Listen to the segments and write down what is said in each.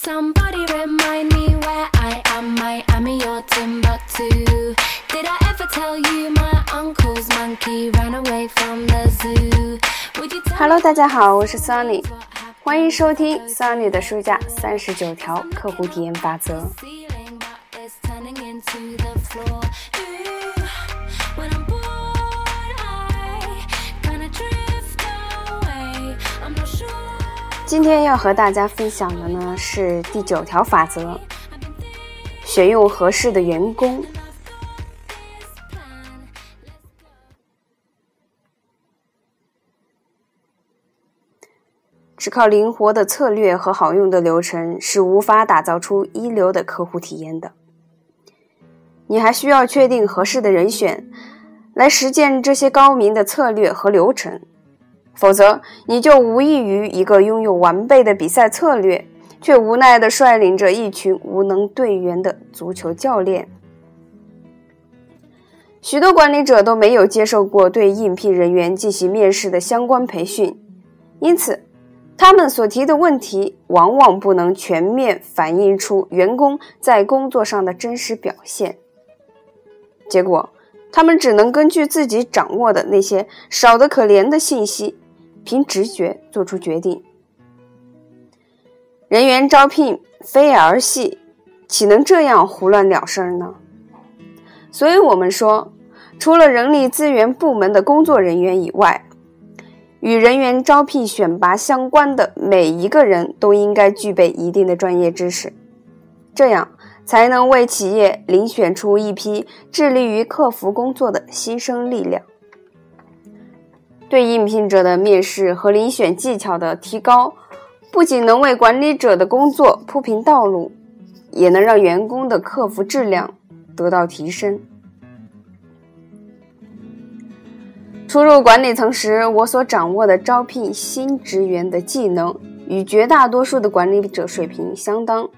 Somebody remind me where I am. my ami your Timbuktu. Did I ever tell you my uncle's monkey ran away from the zoo? Would you Hello，大家好，我是 Sunny，欢迎收听 Sunny 的书架三十九条客户体验法则。今天要和大家分享的呢是第九条法则：选用合适的员工。只靠灵活的策略和好用的流程是无法打造出一流的客户体验的。你还需要确定合适的人选，来实践这些高明的策略和流程。否则，你就无异于一个拥有完备的比赛策略，却无奈地率领着一群无能队员的足球教练。许多管理者都没有接受过对应聘人员进行面试的相关培训，因此，他们所提的问题往往不能全面反映出员工在工作上的真实表现。结果，他们只能根据自己掌握的那些少得可怜的信息，凭直觉做出决定。人员招聘非儿戏，岂能这样胡乱了事儿呢？所以，我们说，除了人力资源部门的工作人员以外，与人员招聘选拔相关的每一个人都应该具备一定的专业知识，这样才能为企业遴选出一批致力于客服工作的新生力量。对应聘者的面试和遴选技巧的提高，不仅能为管理者的工作铺平道路，也能让员工的客服质量得到提升。初入管理层时，我所掌握的招聘新职员的技能与绝大多数的管理者水平相当，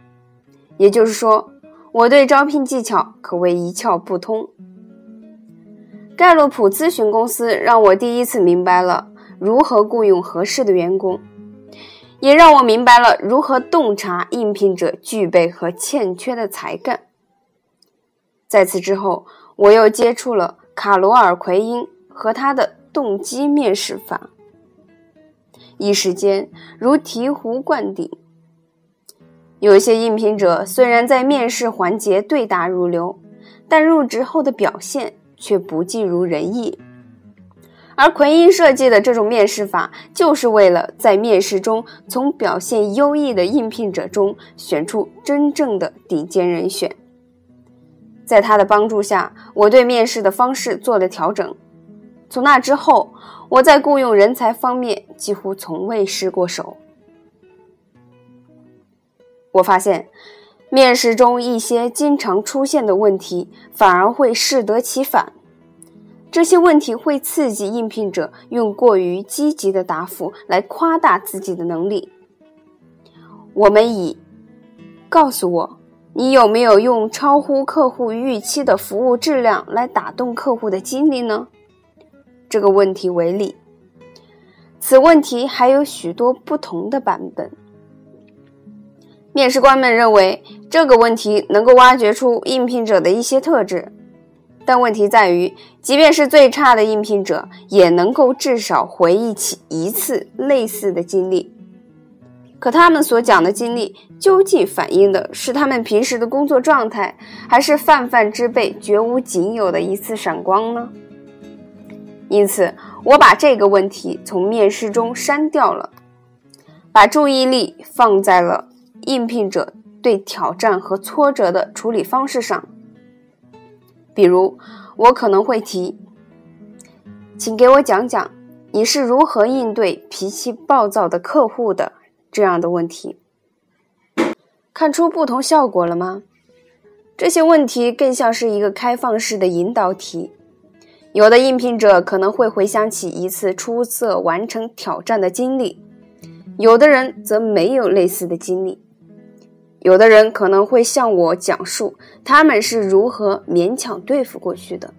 也就是说，我对招聘技巧可谓一窍不通。盖洛普咨询公司让我第一次明白了如何雇佣合适的员工，也让我明白了如何洞察应聘者具备和欠缺的才干。在此之后，我又接触了卡罗尔·奎因和他的动机面试法，一时间如醍醐灌顶。有些应聘者虽然在面试环节对答如流，但入职后的表现却不尽如人意。而奎因设计的这种面试法，就是为了在面试中从表现优异的应聘者中选出真正的顶尖人选。在他的帮助下，我对面试的方式做了调整。从那之后，我在雇佣人才方面几乎从未失过手。我发现，面试中一些经常出现的问题，反而会适得其反。这些问题会刺激应聘者用过于积极的答复来夸大自己的能力。我们以“告诉我，你有没有用超乎客户预期的服务质量来打动客户的经历呢？”这个问题为例。此问题还有许多不同的版本。面试官们认为这个问题能够挖掘出应聘者的一些特质，但问题在于，即便是最差的应聘者，也能够至少回忆起一次类似的经历。可他们所讲的经历，究竟反映的是他们平时的工作状态，还是泛泛之辈绝无仅有的一次闪光呢？因此，我把这个问题从面试中删掉了，把注意力放在了应聘者对挑战和挫折的处理方式上。比如，我可能会提：“请给我讲讲你是如何应对脾气暴躁的客户的。”这样的问题，看出不同效果了吗？这些问题更像是一个开放式的引导题。有的应聘者可能会回想起一次出色完成挑战的经历，有的人则没有类似的经历。有的人可能会向我讲述他们是如何勉强对付过去的，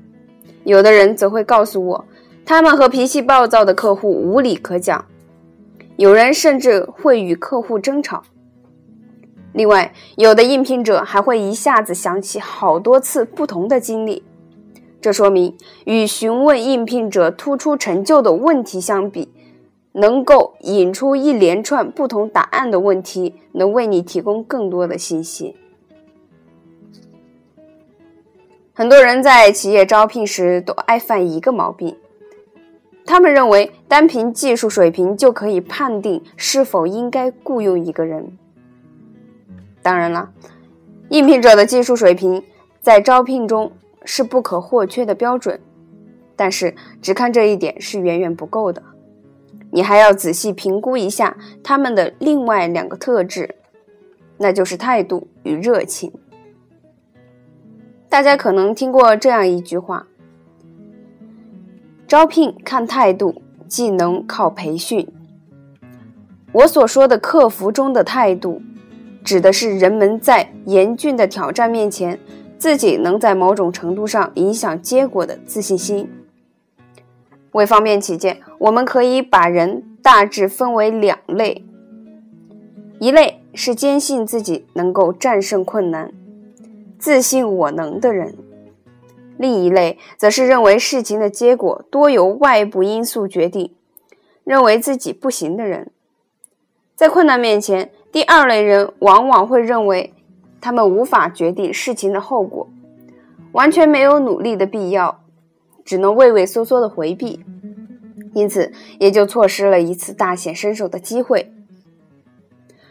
有的人则会告诉我他们和脾气暴躁的客户无理可讲，有人甚至会与客户争吵。另外，有的应聘者还会一下子想起好多次不同的经历，这说明与询问应聘者突出成就的问题相比，能够引出一连串不同答案的问题，能为你提供更多的信息。很多人在企业招聘时都爱犯一个毛病，他们认为单凭技术水平就可以判定是否应该雇佣一个人。当然了，应聘者的技术水平在招聘中是不可或缺的标准，但是只看这一点是远远不够的，你还要仔细评估一下他们的另外两个特质，那就是态度与热情。大家可能听过这样一句话：招聘看态度，技能靠培训。我所说的客服中的态度。指的是人们在严峻的挑战面前，自己能在某种程度上影响结果的自信心。为方便起见，我们可以把人大致分为两类：一类是坚信自己能够战胜困难、自信我能的人；另一类则是认为事情的结果多由外部因素决定，认为自己不行的人。在困难面前。第二类人往往会认为，他们无法决定事情的后果，完全没有努力的必要，只能畏畏缩缩的回避，因此也就错失了一次大显身手的机会。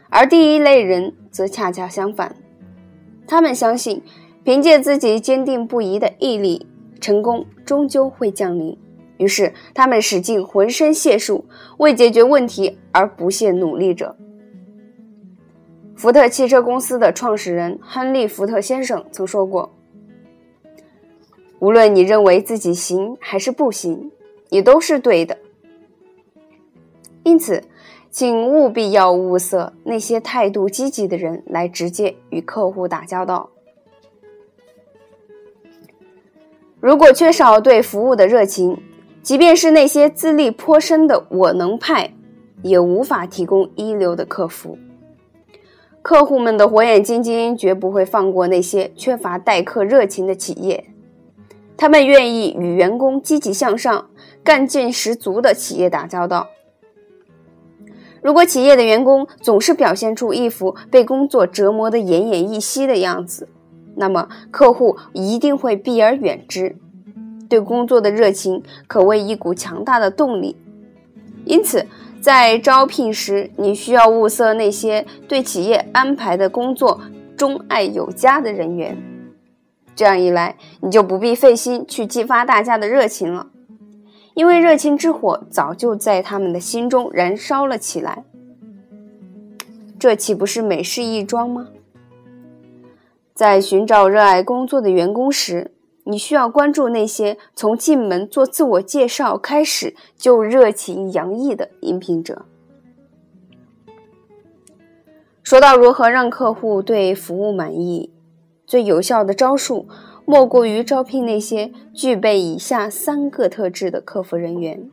而第一类人则恰恰相反，他们相信，凭借自己坚定不移的毅力，成功终究会降临。于是，他们使尽浑身解数，为解决问题而不懈努力着。福特汽车公司的创始人亨利·福特先生曾说过：“无论你认为自己行还是不行，你都是对的。”因此，请务必要物色那些态度积极的人来直接与客户打交道。如果缺少对服务的热情，即便是那些资历颇深的“我能派”，也无法提供一流的客服。客户们的火眼金睛绝不会放过那些缺乏待客热情的企业，他们愿意与员工积极向上、干劲十足的企业打交道。如果企业的员工总是表现出一副被工作折磨得奄奄一息的样子，那么客户一定会避而远之。对工作的热情可谓一股强大的动力，因此。在招聘时，你需要物色那些对企业安排的工作钟爱有加的人员。这样一来，你就不必费心去激发大家的热情了，因为热情之火早就在他们的心中燃烧了起来。这岂不是美事一桩吗？在寻找热爱工作的员工时，你需要关注那些从进门做自我介绍开始就热情洋溢的应聘者。说到如何让客户对服务满意，最有效的招数莫过于招聘那些具备以下三个特质的客服人员：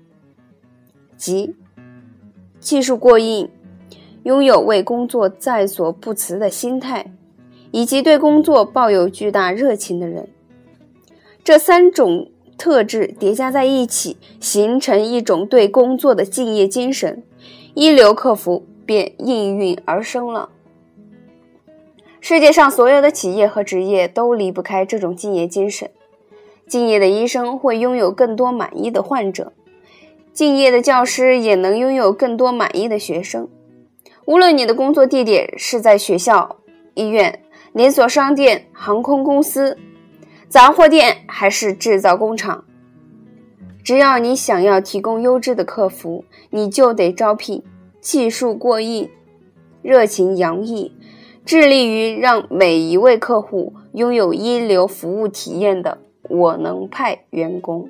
即技术过硬、拥有为工作在所不辞的心态，以及对工作抱有巨大热情的人。这三种特质叠加在一起，形成一种对工作的敬业精神，一流客服便应运而生了。世界上所有的企业和职业都离不开这种敬业精神。敬业的医生会拥有更多满意的患者，敬业的教师也能拥有更多满意的学生。无论你的工作地点是在学校、医院、连锁商店、航空公司。杂货店还是制造工厂，只要你想要提供优质的客服，你就得招聘技术过硬、热情洋溢、致力于让每一位客户拥有一流服务体验的“我能派”员工。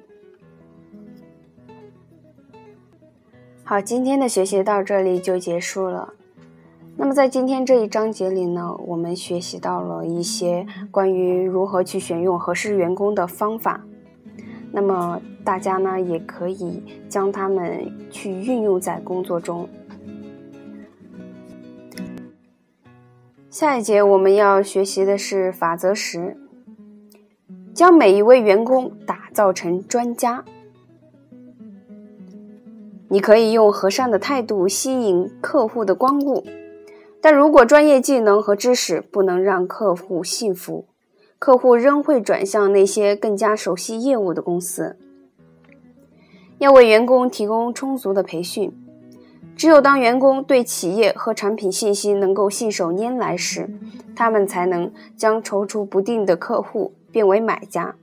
好，今天的学习到这里就结束了。那么在今天这一章节里呢，我们学习到了一些关于如何去选用合适员工的方法。那么大家呢，也可以将它们去运用在工作中。下一节我们要学习的是法则十，将每一位员工打造成专家。你可以用和善的态度吸引客户的光顾，但如果专业技能和知识不能让客户信服，客户仍会转向那些更加熟悉业务的公司。要为员工提供充足的培训。只有当员工对企业和产品信息能够信手拈来时，他们才能将踌躇不定的客户变为买家，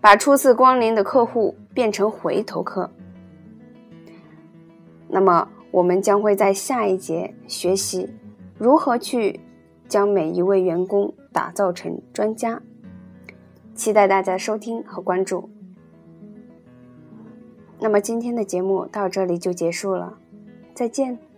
把初次光临的客户变成回头客。那么，我们将会在下一节学习如何去将每一位员工打造成专家。期待大家收听和关注。那么，今天的节目到这里就结束了。再见。